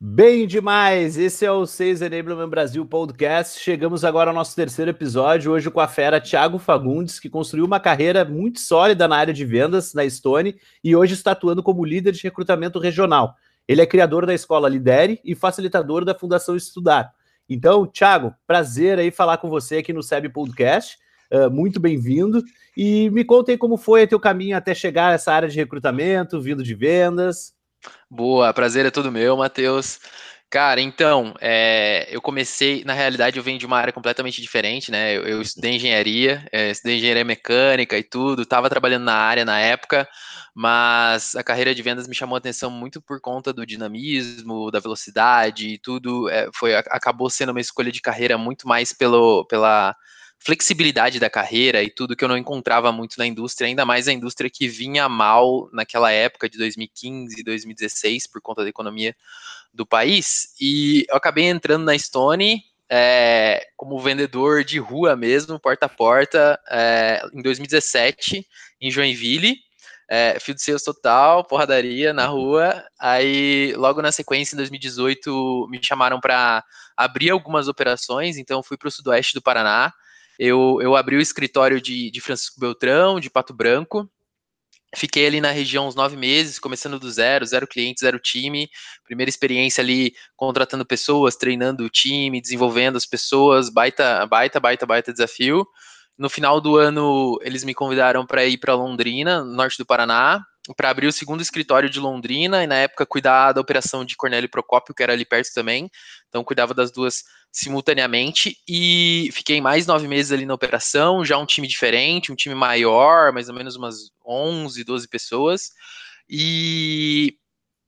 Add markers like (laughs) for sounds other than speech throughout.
Bem demais! Esse é o 6 Enablement Brasil Podcast. Chegamos agora ao nosso terceiro episódio, hoje com a fera Thiago Fagundes, que construiu uma carreira muito sólida na área de vendas na Stone e hoje está atuando como líder de recrutamento regional. Ele é criador da escola Lidere e facilitador da Fundação Estudar. Então, Thiago, prazer aí falar com você aqui no SEB Podcast. Uh, muito bem-vindo. E me contem como foi o teu caminho até chegar a essa área de recrutamento, vindo de vendas. Boa, prazer é todo meu, Matheus. Cara, então, é, eu comecei, na realidade, eu venho de uma área completamente diferente, né? Eu, eu estudei engenharia, é, estudei engenharia mecânica e tudo, estava trabalhando na área na época, mas a carreira de vendas me chamou a atenção muito por conta do dinamismo, da velocidade e tudo. É, foi, acabou sendo uma escolha de carreira muito mais pelo, pela flexibilidade da carreira e tudo que eu não encontrava muito na indústria, ainda mais a indústria que vinha mal naquela época de 2015 e 2016 por conta da economia do país. E eu acabei entrando na Stone é, como vendedor de rua mesmo, porta a porta, é, em 2017, em Joinville. É, field sales total, porradaria na rua. Aí, logo na sequência, em 2018, me chamaram para abrir algumas operações. Então, fui para o sudoeste do Paraná, eu, eu abri o escritório de, de Francisco Beltrão, de Pato Branco. Fiquei ali na região uns nove meses, começando do zero, zero cliente, zero time. Primeira experiência ali contratando pessoas, treinando o time, desenvolvendo as pessoas, baita, baita, baita, baita desafio. No final do ano, eles me convidaram para ir para Londrina, norte do Paraná, para abrir o segundo escritório de Londrina e na época cuidar da operação de Cornélio Procópio, que era ali perto também. Então cuidava das duas simultaneamente e fiquei mais nove meses ali na operação, já um time diferente, um time maior, mais ou menos umas 11, 12 pessoas. E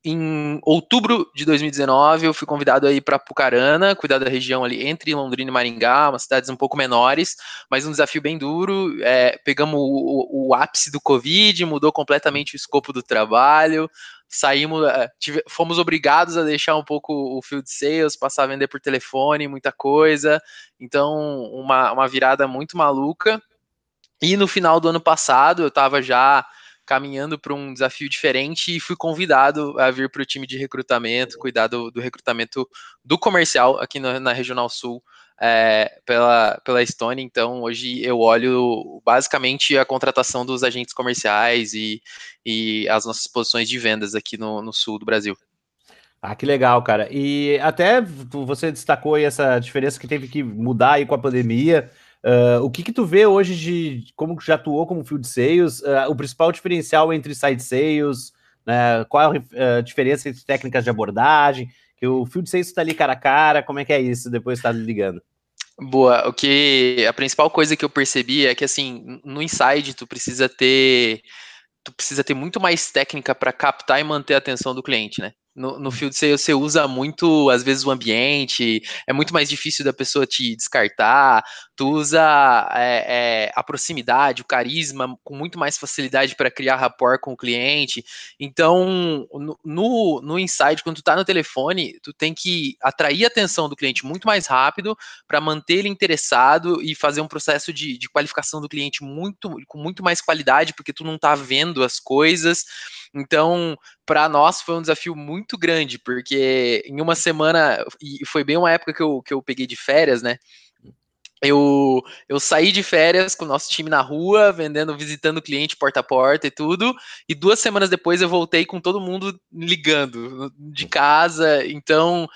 em outubro de 2019, eu fui convidado aí para Pucarana, cuidar da região ali entre Londrina e Maringá, umas cidades um pouco menores, mas um desafio bem duro. É, pegamos o, o, ápice do Covid, mudou completamente o escopo do trabalho, saímos, é, tive, fomos obrigados a deixar um pouco o field sales, passar a vender por telefone, muita coisa. Então, uma, uma virada muito maluca. E no final do ano passado, eu estava já caminhando para um desafio diferente e fui convidado a vir para o time de recrutamento, cuidar do, do recrutamento do comercial aqui no, na Regional Sul é, pela, pela Estônia. Então, hoje eu olho basicamente a contratação dos agentes comerciais e, e as nossas posições de vendas aqui no, no sul do Brasil. Ah, que legal, cara. E até você destacou aí essa diferença que teve que mudar aí com a pandemia. Uh, o que que tu vê hoje de como já atuou como field sales, uh, o principal diferencial entre side sales, né, qual é a uh, diferença entre técnicas de abordagem, que o field sales está ali cara a cara, como é que é isso depois está ligando? Boa, o que a principal coisa que eu percebi é que assim, no inside tu precisa ter tu precisa ter muito mais técnica para captar e manter a atenção do cliente, né? No, no field sales você usa muito, às vezes, o ambiente, é muito mais difícil da pessoa te descartar, tu usa é, é, a proximidade, o carisma, com muito mais facilidade para criar rapport com o cliente. Então, no, no inside, quando tu tá no telefone, tu tem que atrair a atenção do cliente muito mais rápido para manter ele interessado e fazer um processo de, de qualificação do cliente muito com muito mais qualidade, porque tu não tá vendo as coisas. Então, para nós foi um desafio muito grande, porque em uma semana, e foi bem uma época que eu, que eu peguei de férias, né? Eu, eu saí de férias com o nosso time na rua, vendendo, visitando cliente porta a porta e tudo, e duas semanas depois eu voltei com todo mundo ligando de casa, então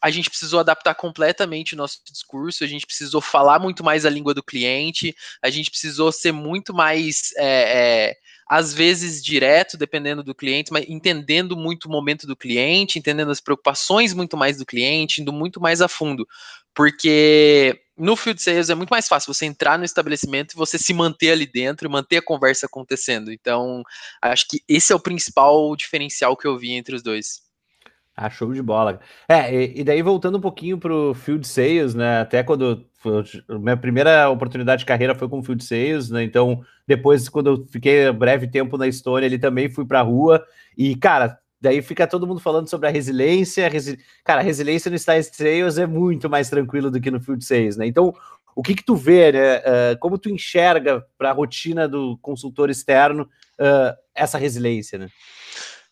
a gente precisou adaptar completamente o nosso discurso, a gente precisou falar muito mais a língua do cliente, a gente precisou ser muito mais é, é, às vezes direto, dependendo do cliente, mas entendendo muito o momento do cliente, entendendo as preocupações muito mais do cliente, indo muito mais a fundo. Porque no field sales é muito mais fácil você entrar no estabelecimento e você se manter ali dentro e manter a conversa acontecendo. Então, acho que esse é o principal diferencial que eu vi entre os dois. Ah, show de bola. É, e, daí voltando um pouquinho para o field sales, né? Até quando minha primeira oportunidade de carreira foi com field sales, né? Então, depois, quando eu fiquei breve tempo na Estônia, ele também fui para a rua. E, cara, daí fica todo mundo falando sobre a resiliência. Resi... Cara, a resiliência no Style Sales é muito mais tranquilo do que no Field Sales, né? Então, o que que tu vê, né? Uh, como tu enxerga para a rotina do consultor externo uh, essa resiliência, né?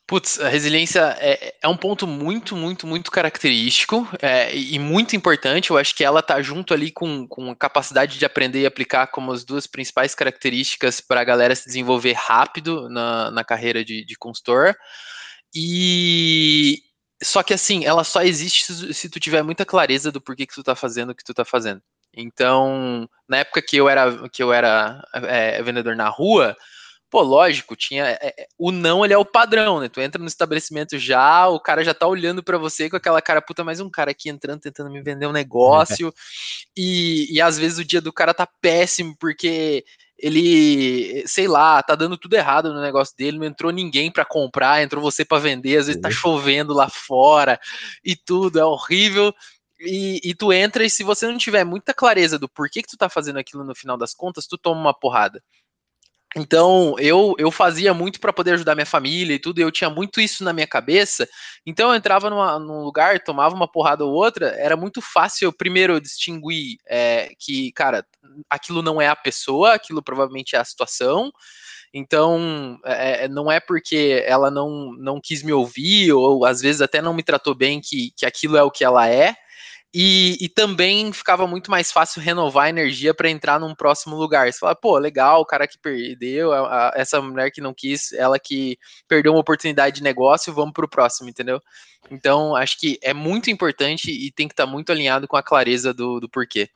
Putz, a resiliência é, é, um ponto muito, muito, muito característico é, e muito importante. Eu acho que ela tá junto ali com, com a capacidade de aprender e aplicar como as duas principais características para a galera se desenvolver rápido na, na carreira de, de consultor. E só que assim, ela só existe se, se, tu tiver muita clareza do porquê que tu tá fazendo o que tu tá fazendo. Então, na época que eu era, que eu era é, vendedor na rua, Pô, lógico, tinha. É, é, o não, ele é o padrão, né? Tu entra no estabelecimento já, o cara já tá olhando para você com aquela cara, puta, mais um cara aqui entrando, tentando me vender um negócio. (laughs) e, e às vezes o dia do cara tá péssimo, porque ele, sei lá, tá dando tudo errado no negócio dele, não entrou ninguém para comprar, entrou você para vender, às vezes tá chovendo lá fora e tudo, é horrível. E, e, tu entra e se você não tiver muita clareza do porquê que tu tá fazendo aquilo no final das contas, tu toma uma porrada. Então, eu, eu fazia muito para poder ajudar minha família e tudo, e eu tinha muito isso na minha cabeça. Então, eu entrava numa, num lugar, tomava uma porrada ou outra, era muito fácil, primeiro, distinguir é, que, cara, aquilo não é a pessoa, aquilo provavelmente é a situação. Então, é, é não é porque ela não, não quis me ouvir, ou às vezes até não me tratou bem, que, que aquilo é o que ela é. E, e, também ficava muito mais fácil renovar a energia para entrar num próximo lugar. Você fala, pô, legal, o cara que perdeu, a, a, essa mulher que não quis, ela que perdeu uma oportunidade de negócio, vamos para o próximo, entendeu? Então, acho que é muito importante e tem que estar tá muito alinhado com a clareza do, do porquê.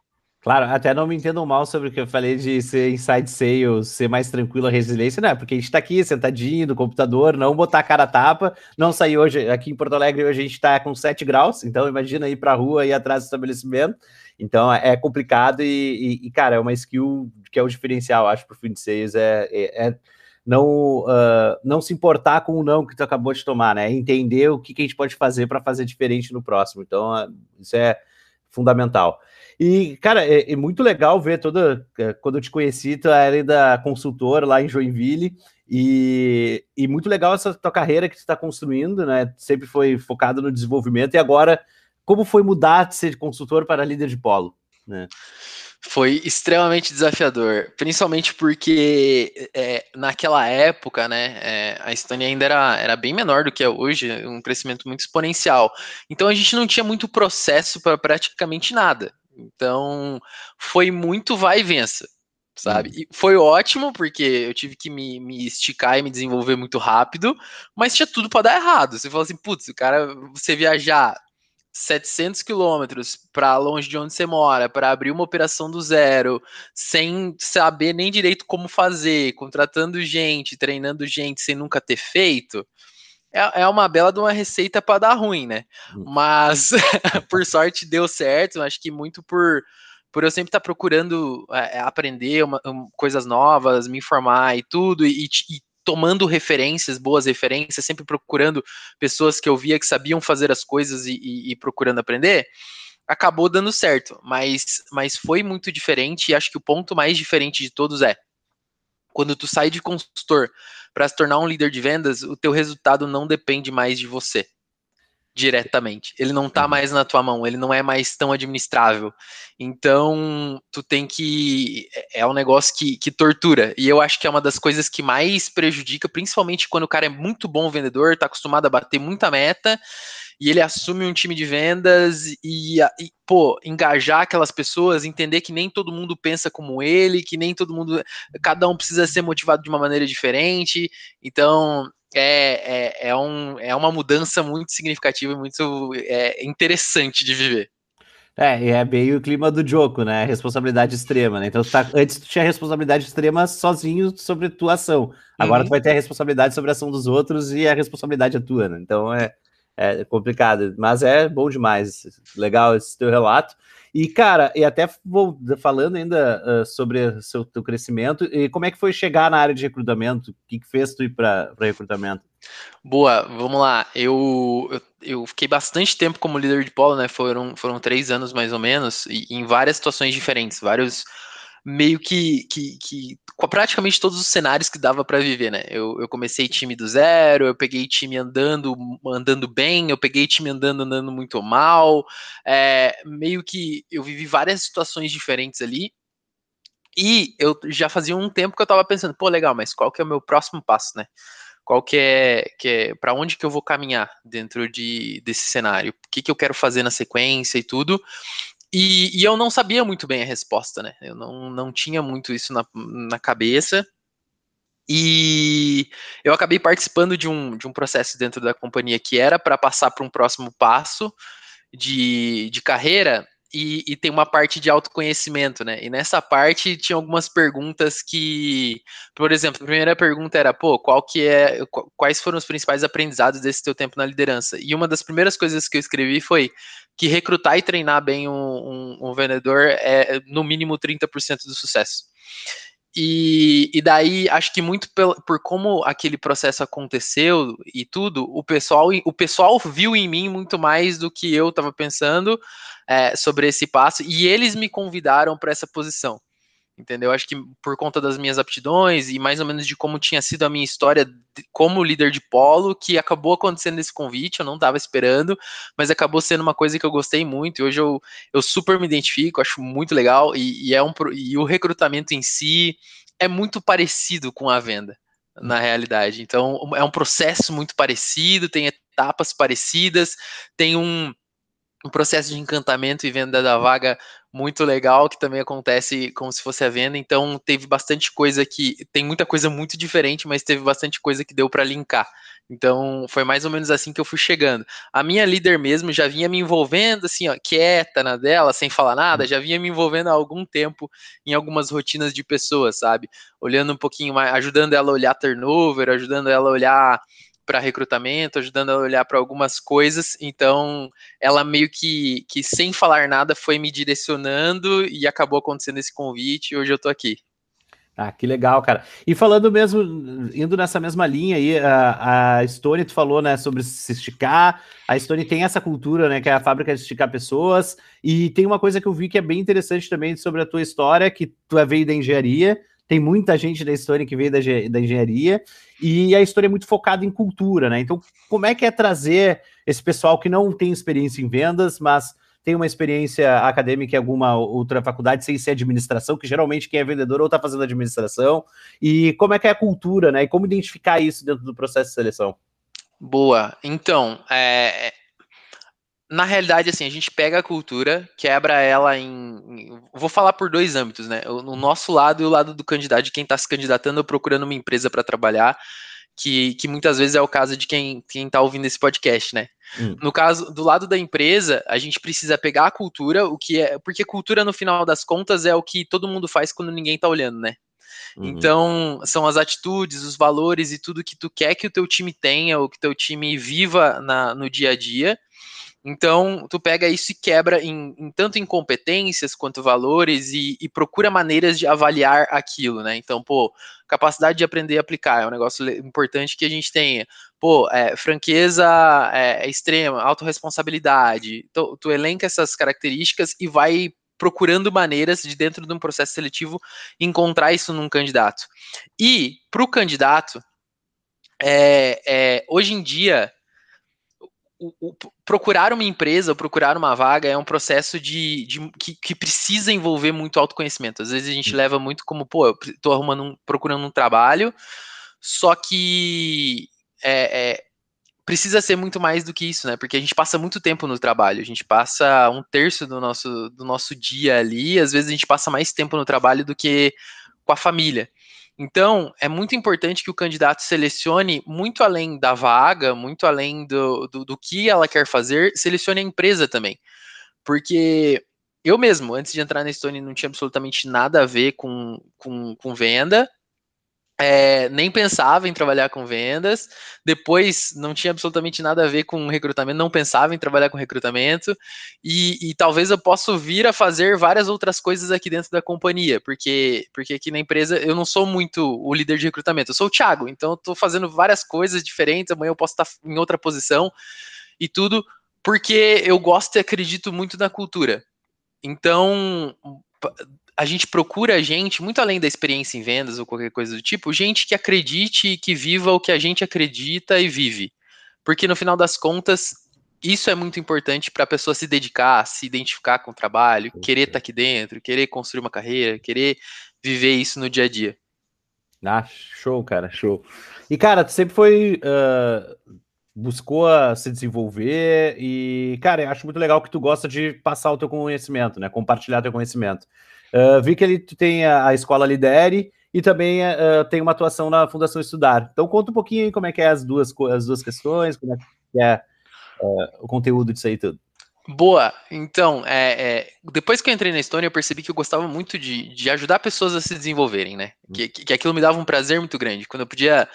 Claro, até não me entendam mal sobre o que eu falei de ser inside sales, ser mais tranquilo a resiliência, não, é porque a gente tá aqui sentadinho no computador, não botar a cara a tapa, não sair hoje, aqui em Porto Alegre hoje a gente tá com 7 graus, então imagina ir pra rua e atrás do estabelecimento, então é complicado e, e, e, cara, é uma skill que é o diferencial, acho, pro fim de sales, é, é, é não, uh, não se importar com o não que tu acabou de tomar, né, é entender o que, que a gente pode fazer para fazer diferente no próximo, então uh, isso é fundamental. E, cara, é, é, muito legal ver toda. É, quando eu te conheci, tu era ainda consultor lá em Joinville. E, e muito legal essa tua carreira que tu está construindo, né? Sempre foi focado no desenvolvimento. E agora, como foi mudar de ser consultor para líder de polo? Né? Foi extremamente desafiador, principalmente porque é, naquela época, né, é, a Estônia ainda era, era bem menor do que é hoje, um crescimento muito exponencial. Então a gente não tinha muito processo para praticamente nada. Então, foi muito vai e vença, sabe? Hum. E foi ótimo, porque eu tive que me, me esticar e me desenvolver muito rápido, mas tinha tudo para dar errado. Você fala assim, putz, o cara, você viajar 700 quilômetros para longe de onde você mora, para abrir uma operação do zero, sem saber nem direito como fazer, contratando gente, treinando gente sem nunca ter feito, é, é uma bela de uma receita para dar ruim, né? Hum. Mas (laughs) por sorte deu certo. Acho que muito por por eu sempre estar tá procurando é, aprender uma, um, coisas novas, me informar e tudo, e, e, tomando referências, boas referências, sempre procurando pessoas que eu via que sabiam fazer as coisas e, e, e procurando aprender, acabou dando certo. Mas, mas foi muito diferente, e acho que o ponto mais diferente de todos é quando tu sai de consultor para se tornar um líder de vendas, o teu resultado não depende mais de você diretamente. Ele não está uhum. mais na tua mão, ele não é mais tão administrável. Então, tu tem que. É um negócio que, que tortura. E eu acho que é uma das coisas que mais prejudica, principalmente quando o cara é muito bom vendedor, está acostumado a bater muita meta e ele assume um time de vendas e, e, pô, engajar aquelas pessoas, entender que nem todo mundo pensa como ele, que nem todo mundo, cada um precisa ser motivado de uma maneira diferente. Então, é, é, é, um, é uma mudança muito significativa e muito é, interessante de viver. É, é bem o clima do jogo, né? Responsabilidade extrema, né? Então, tu tá, antes tu tinha responsabilidade extrema sozinho sobre tua ação. Agora uhum. tu vai ter a responsabilidade sobre a ação dos outros e a responsabilidade é tua, né? Então é, é complicado, mas é bom demais. Legal esse teu relato. E, cara, e até vou falando ainda uh, sobre o seu teu crescimento, e como é que foi chegar na área de recrutamento? O que, que fez tu ir para recrutamento? Boa, vamos lá. Eu, eu, eu, fiquei bastante tempo como líder de polo, né? Foram, foram três anos mais ou menos, e, em várias situações diferentes, vários meio que, que, que praticamente todos os cenários que dava para viver, né? Eu, eu comecei time do zero, eu peguei time andando andando bem, eu peguei time andando andando muito mal, é, meio que eu vivi várias situações diferentes ali. E eu já fazia um tempo que eu tava pensando, pô, legal, mas qual que é o meu próximo passo, né? qual que é, que é para onde que eu vou caminhar dentro de, desse cenário, o que, que eu quero fazer na sequência e tudo. E, e, eu não sabia muito bem a resposta, né? Eu não, não tinha muito isso na, na cabeça. E eu acabei participando de um, de um processo dentro da companhia que era para passar para um próximo passo de, de carreira, e, e, tem uma parte de autoconhecimento, né? E nessa parte tinha algumas perguntas que, por exemplo, a primeira pergunta era, pô, qual que é, quais foram os principais aprendizados desse teu tempo na liderança? E uma das primeiras coisas que eu escrevi foi que recrutar e treinar bem um, um, um vendedor é no mínimo 30% do sucesso. E, e, daí, acho que muito por, por, como aquele processo aconteceu e tudo, o pessoal, o pessoal viu em mim muito mais do que eu estava pensando é, sobre esse passo, e eles me convidaram para essa posição entendeu? Acho que por conta das minhas aptidões e mais ou menos de como tinha sido a minha história como líder de polo, que acabou acontecendo esse convite, eu não estava esperando, mas acabou sendo uma coisa que eu gostei muito, e hoje eu, eu super me identifico, acho muito legal, e, e é um, e o recrutamento em si é muito parecido com a venda, na realidade, então é um processo muito parecido, tem etapas parecidas, tem um um processo de encantamento e venda da vaga muito legal, que também acontece como se fosse a venda. Então, teve bastante coisa que. Tem muita coisa muito diferente, mas teve bastante coisa que deu para linkar. Então, foi mais ou menos assim que eu fui chegando. A minha líder mesmo já vinha me envolvendo, assim, ó, quieta na dela, sem falar nada, já vinha me envolvendo há algum tempo em algumas rotinas de pessoas, sabe? Olhando um pouquinho mais, ajudando ela a olhar turnover, ajudando ela a olhar para recrutamento, ajudando a olhar para algumas coisas. Então, ela meio que, que sem falar nada foi me direcionando e acabou acontecendo esse convite. E hoje eu estou aqui. Ah, que legal, cara. E falando mesmo, indo nessa mesma linha aí, a, a Stone, tu falou, né, sobre se esticar. A Stone tem essa cultura, né, que é a fábrica de esticar pessoas. E tem uma coisa que eu vi que é bem interessante também sobre a tua história, que tu é veio da engenharia, tem muita gente da história que veio da, da engenharia, e a história é muito focada em cultura, né? Então, como é que é trazer esse pessoal que não tem experiência em vendas, mas tem uma experiência acadêmica em alguma outra faculdade, sem ser administração, que geralmente quem é vendedor ou está fazendo administração, e como é que é a cultura, né? E como identificar isso dentro do processo de seleção? Boa. Então, é, na realidade, assim, a gente pega a cultura, quebra ela em, em, Vou falar por dois âmbitos, né? O, nosso lado e o lado do candidato, de quem está se candidatando ou procurando uma empresa para trabalhar, que, que muitas vezes é o caso de quem está ouvindo esse podcast, né? Hum. No caso, do lado da empresa, a gente precisa pegar a cultura, o que é. Porque cultura, no final das contas, é o que todo mundo faz quando ninguém está olhando, né? Uhum. Então, são as atitudes, os valores e tudo que tu quer que o teu time tenha, ou que o teu time viva na, no dia a dia. Então, tu pega isso e quebra em, em tanto em competências quanto valores e, e, procura maneiras de avaliar aquilo, né? Então, pô, capacidade de aprender e aplicar é um negócio importante que a gente tenha. Pô, é, franqueza é, extrema, autorresponsabilidade. Tu, tu elenca essas características e vai procurando maneiras de dentro de um processo seletivo encontrar isso num candidato. E para o candidato, é, é, hoje em dia o, o, procurar uma empresa, procurar uma vaga é um processo de, de que, que, precisa envolver muito autoconhecimento. Às vezes a gente leva muito como, pô, eu tô arrumando um, procurando um trabalho, só que é, é, precisa ser muito mais do que isso, né? Porque a gente passa muito tempo no trabalho, a gente passa um terço do nosso, do nosso dia ali, às vezes a gente passa mais tempo no trabalho do que com a família. Então, é muito importante que o candidato selecione muito além da vaga, muito além do, do, do, que ela quer fazer, selecione a empresa também. Porque eu mesmo, antes de entrar na Stone, não tinha absolutamente nada a ver com, com, com venda é, nem pensava em trabalhar com vendas, depois não tinha absolutamente nada a ver com recrutamento, não pensava em trabalhar com recrutamento, e, e, talvez eu possa vir a fazer várias outras coisas aqui dentro da companhia, porque, porque aqui na empresa eu não sou muito o líder de recrutamento, eu sou o Thiago, então eu estou fazendo várias coisas diferentes, amanhã eu posso estar em outra posição e tudo, porque eu gosto e acredito muito na cultura. Então, a gente procura gente, muito além da experiência em vendas ou qualquer coisa do tipo, gente que acredite e que viva o que a gente acredita e vive. Porque no final das contas, isso é muito importante para a pessoa se dedicar, se identificar com o trabalho, querer estar tá aqui dentro, querer construir uma carreira, querer viver isso no dia a dia. Ah, show, cara, show. E, cara, tu sempre foi. Uh, buscou se desenvolver e, cara, eu acho muito legal que tu gosta de passar o teu conhecimento, né? Compartilhar teu conhecimento. Uh, vi que ele tem a, a escola Lidere e também uh, tem uma atuação na Fundação Estudar. Então, conta um pouquinho aí como é que é as duas, as duas questões, como é que é o conteúdo disso aí tudo. Boa. Então, é, é, depois que eu entrei na Estônia, eu percebi que eu gostava muito de, de ajudar pessoas a se desenvolverem, né? Que, que aquilo me dava um prazer muito grande. Quando eu podia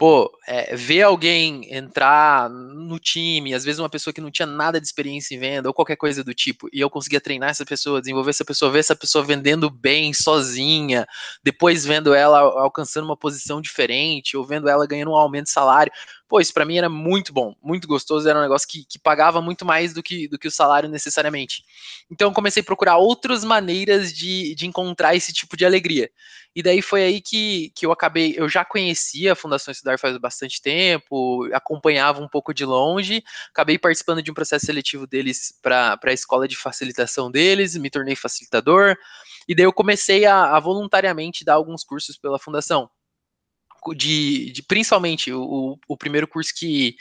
pô, é, ver alguém entrar no time, às vezes uma pessoa que não tinha nada de experiência em venda ou qualquer coisa do tipo, e eu conseguia treinar essa pessoa, desenvolver essa pessoa, ver essa pessoa vendendo bem, sozinha, depois vendo ela alcançando uma posição diferente, ou vendo ela ganhando um aumento de salário. Pô, isso para mim era muito bom, muito gostoso, era um negócio que, que pagava muito mais do que, do que o salário necessariamente. Então comecei a procurar outras maneiras de, de encontrar esse tipo de alegria. E daí foi aí que, que eu acabei, eu já conhecia a Fundação Estudar faz bastante tempo, acompanhava um pouco de longe, acabei participando de um processo seletivo deles para a escola de facilitação deles, me tornei facilitador, e daí eu comecei a, a voluntariamente dar alguns cursos pela Fundação de, de principalmente o, o primeiro curso que,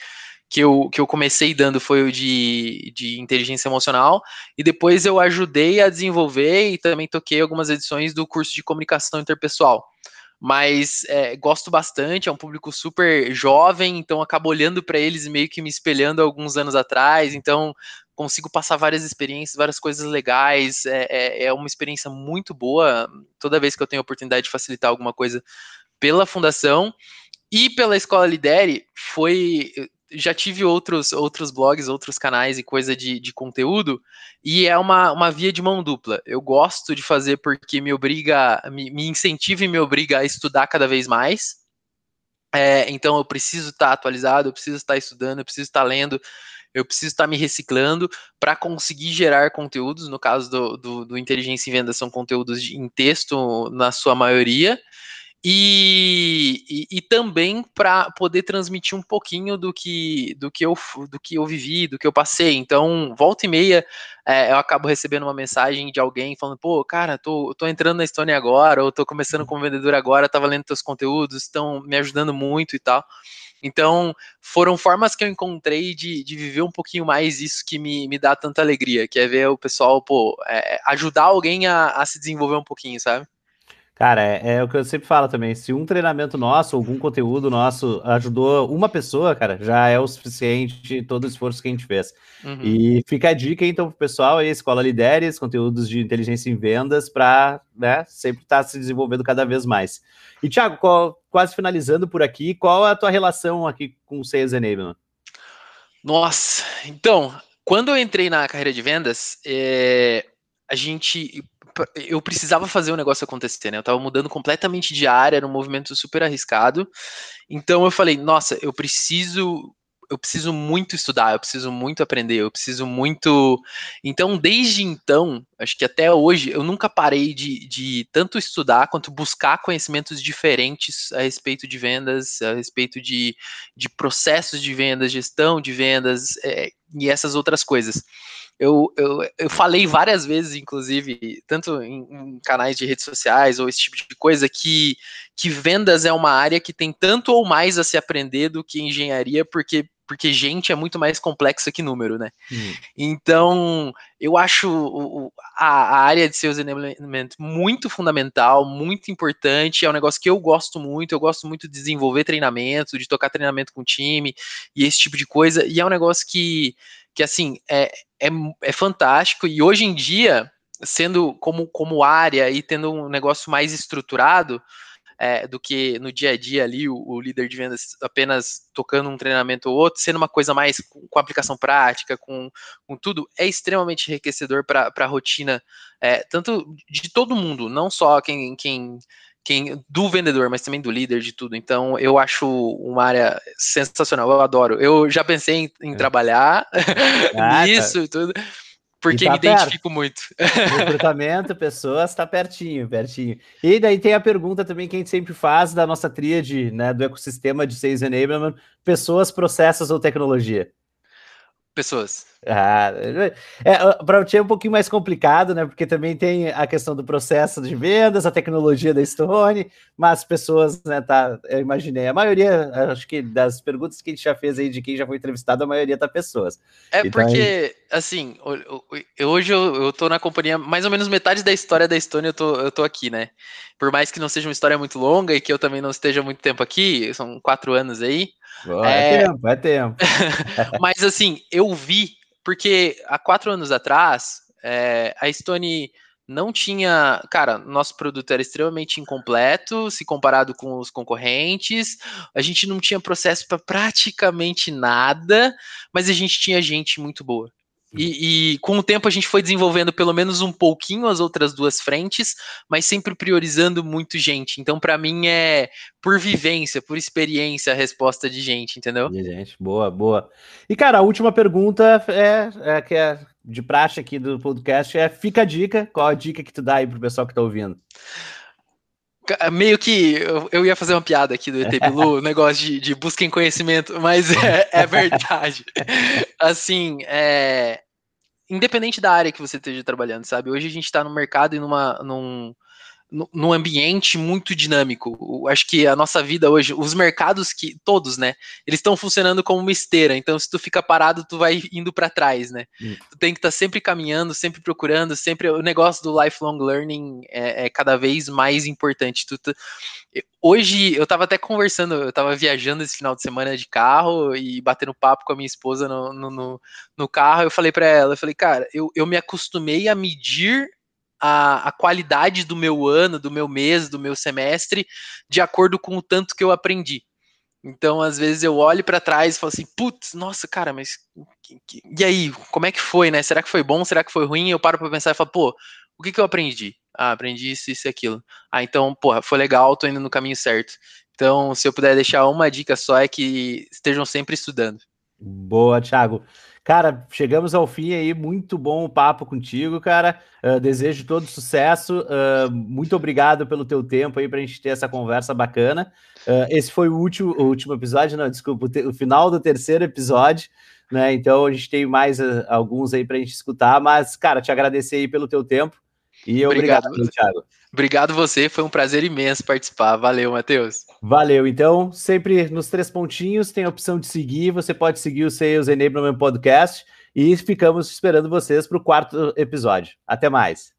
que eu, que eu comecei dando foi o de, de inteligência emocional, e depois eu ajudei a desenvolver e também toquei algumas edições do curso de comunicação interpessoal. Mas é, gosto bastante, é um público super jovem, então acabo olhando para eles e meio que me espelhando alguns anos atrás, então consigo passar várias experiências, várias coisas legais, é, é, é uma experiência muito boa. Toda vez que eu tenho a oportunidade de facilitar alguma coisa, pela fundação e pela Escola Lidere foi já tive outros, outros blogs, outros canais e coisa de, de conteúdo, e é uma, uma via de mão dupla. Eu gosto de fazer porque me obriga, me, me incentiva e me obriga a estudar cada vez mais. É, então eu preciso estar atualizado, eu preciso estar estudando, eu preciso estar lendo, eu preciso estar me reciclando para conseguir gerar conteúdos. No caso do, do, do Inteligência em Venda, são conteúdos de, em texto na sua maioria. E, e, e, também para poder transmitir um pouquinho do que, do, que eu, do que eu vivi, do que eu passei. Então, volta e meia, é, eu acabo recebendo uma mensagem de alguém falando: pô, cara, tô, tô entrando na Estônia agora, ou tô começando como vendedor agora, tava lendo teus conteúdos, estão me ajudando muito e tal. Então, foram formas que eu encontrei de, de viver um pouquinho mais isso que me, me dá tanta alegria, que é ver o pessoal, pô, é, ajudar alguém a, a se desenvolver um pouquinho, sabe? Cara, é, é, o que eu sempre falo também. Se um treinamento nosso, algum conteúdo nosso ajudou uma pessoa, cara, já é o suficiente todo o esforço que a gente fez. Uhum. E fica a dica, então, pro pessoal aí, Escola Lideres, conteúdos de inteligência em vendas, para né, sempre estar tá se desenvolvendo cada vez mais. E, Thiago, qual, quase finalizando por aqui, qual é a tua relação aqui com o Sales Enablement? Nossa, então, quando eu entrei na carreira de vendas, é, a gente eu precisava fazer o negócio acontecer, né? Eu tava mudando completamente de área, era um movimento super arriscado. Então eu falei, nossa, eu preciso eu preciso muito estudar, eu preciso muito aprender, eu preciso muito. Então, desde então, acho que até hoje, eu nunca parei de, de tanto estudar quanto buscar conhecimentos diferentes a respeito de vendas, a respeito de, de processos de vendas, gestão de vendas é, e essas outras coisas eu, eu, eu falei várias vezes, inclusive, tanto em, em, canais de redes sociais ou esse tipo de coisa, que, que vendas é uma área que tem tanto ou mais a se aprender do que engenharia, porque, porque gente é muito mais complexa que número, né? Hum. Então, eu acho a, a área de seus enablement muito fundamental, muito importante, é um negócio que eu gosto muito, eu gosto muito de desenvolver treinamento, de tocar treinamento com time e esse tipo de coisa, e é um negócio que que assim é, é, é fantástico e hoje em dia, sendo como, como área e tendo um negócio mais estruturado, é, do que no dia a dia ali o, o, líder de vendas apenas tocando um treinamento ou outro, sendo uma coisa mais com, com aplicação prática, com, com, tudo, é extremamente enriquecedor para a rotina, é, tanto de todo mundo, não só quem, quem quem, do vendedor, mas também do líder de tudo. Então, eu acho uma área sensacional, eu adoro. Eu já pensei em, em é. trabalhar ah, (laughs) nisso tá. e tudo, porque tá me perto. identifico muito. Recrutamento, (laughs) pessoas, está pertinho, pertinho. E daí tem a pergunta também que a gente sempre faz da nossa tríade, né, do ecossistema de Sales Enablement, pessoas, processos ou tecnologia? Pessoas. Ah, é, para o time é um pouquinho mais complicado, né? Porque também tem a questão do processo de vendas, a tecnologia da Stone, mas pessoas, né? Tá, eu imaginei. A maioria, acho que das perguntas que a gente já fez aí de quem já foi entrevistado, a maioria tá pessoas. É então, porque, assim, hoje eu, eu tô na companhia, mais ou menos metade da história da Stone eu tô, eu tô aqui, né? Por mais que não seja uma história muito longa e que eu também não esteja muito tempo aqui, são quatro anos aí. Boa, é... é tempo, é tempo. (laughs) mas assim, eu vi porque há quatro anos atrás, é, a Stone não tinha. Cara, nosso produto era extremamente incompleto se comparado com os concorrentes. A gente não tinha processo para praticamente nada, mas a gente tinha gente muito boa. E, e, com o tempo a gente foi desenvolvendo pelo menos um pouquinho as outras duas frentes, mas sempre priorizando muito gente. Então, para mim, é por vivência, por experiência a resposta de gente, entendeu? De gente, boa, boa. E, cara, a última pergunta é, é que é de praxe aqui do podcast é fica a dica. Qual a dica que tu dá aí pro pessoal que tá ouvindo? meio que eu, ia fazer uma piada aqui do ET Bilu, (laughs) negócio de, de busca em conhecimento, mas é, é verdade. (laughs) assim, é, independente da área que você esteja trabalhando, sabe? Hoje a gente está no mercado e numa, num, num ambiente muito dinâmico. Acho que a nossa vida hoje, os mercados que todos, né, eles estão funcionando como uma esteira. Então, se tu fica parado, tu vai indo para trás, né? Hum. Tu tem que estar tá sempre caminhando, sempre procurando, sempre o negócio do lifelong learning é, é cada vez mais importante. Tu, hoje eu estava até conversando, eu estava viajando esse final de semana de carro e batendo papo com a minha esposa no, no, no, no carro. Eu falei para ela, eu falei, cara, eu, eu me acostumei a medir a, a qualidade do meu ano, do meu mês, do meu semestre, de acordo com o tanto que eu aprendi. Então, às vezes eu olho para trás e falo assim, putz, nossa, cara, mas e aí, como é que foi, né? Será que foi bom? Será que foi ruim? Eu paro para pensar e falo, pô, o que que eu aprendi? Ah, aprendi isso, isso e aquilo. Ah, então, porra, foi legal, tô indo no caminho certo. Então, se eu puder deixar uma dica só é que estejam sempre estudando. Boa, Thiago. Cara, chegamos ao fim aí, muito bom o papo contigo, cara. Uh, desejo todo sucesso. Uh, muito obrigado pelo teu tempo aí para a gente ter essa conversa bacana. Uh, esse foi o último, o último episódio, não, desculpa, o, o, final do terceiro episódio, né? Então a gente tem mais alguns aí para a gente escutar, mas, cara, te agradecer aí pelo teu tempo e obrigado, obrigado Thiago. Obrigado você, foi um prazer imenso participar. Valeu, Matheus. Valeu. Então, sempre nos três pontinhos tem a opção de seguir. Você pode seguir o Sales Enablement Podcast e ficamos esperando vocês para o quarto episódio. Até mais.